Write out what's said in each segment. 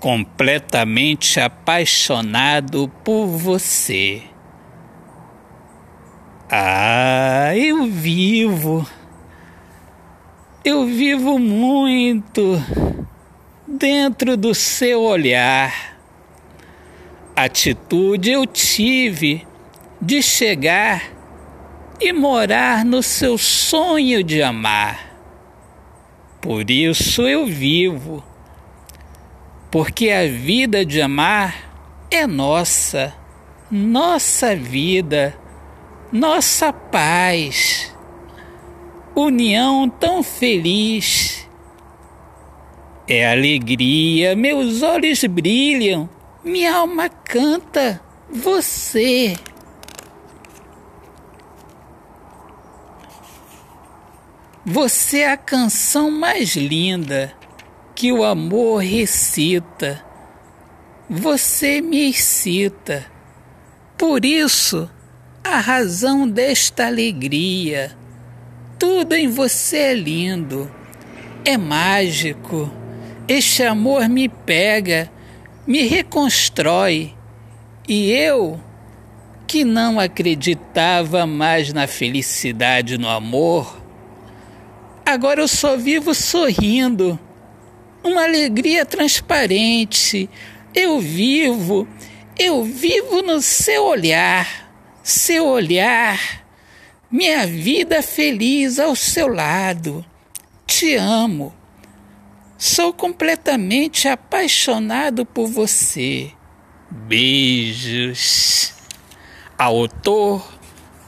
completamente apaixonado por você. Ah, eu vivo. Eu vivo muito dentro do seu olhar. Atitude eu tive de chegar e morar no seu sonho de amar. Por isso eu vivo porque a vida de amar é nossa, nossa vida, nossa paz, união tão feliz. É alegria, meus olhos brilham, minha alma canta, você. Você é a canção mais linda que o amor recita. Você me excita. Por isso, a razão desta alegria. Tudo em você é lindo, é mágico. Este amor me pega, me reconstrói. E eu, que não acreditava mais na felicidade no amor, agora eu só vivo sorrindo uma alegria transparente. Eu vivo, eu vivo no seu olhar, seu olhar, minha vida feliz ao seu lado. Te amo. Sou completamente apaixonado por você. Beijos. Autor,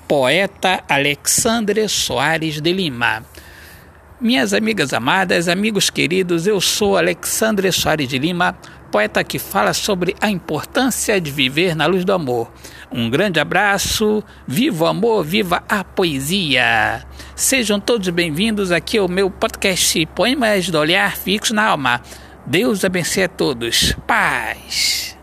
poeta Alexandre Soares de Lima. Minhas amigas amadas, amigos queridos, eu sou Alexandre Soares de Lima, poeta que fala sobre a importância de viver na luz do amor. Um grande abraço, viva o amor, viva a poesia. Sejam todos bem-vindos aqui ao meu podcast Poemas do Olhar Fixo na Alma. Deus abençoe a todos. Paz.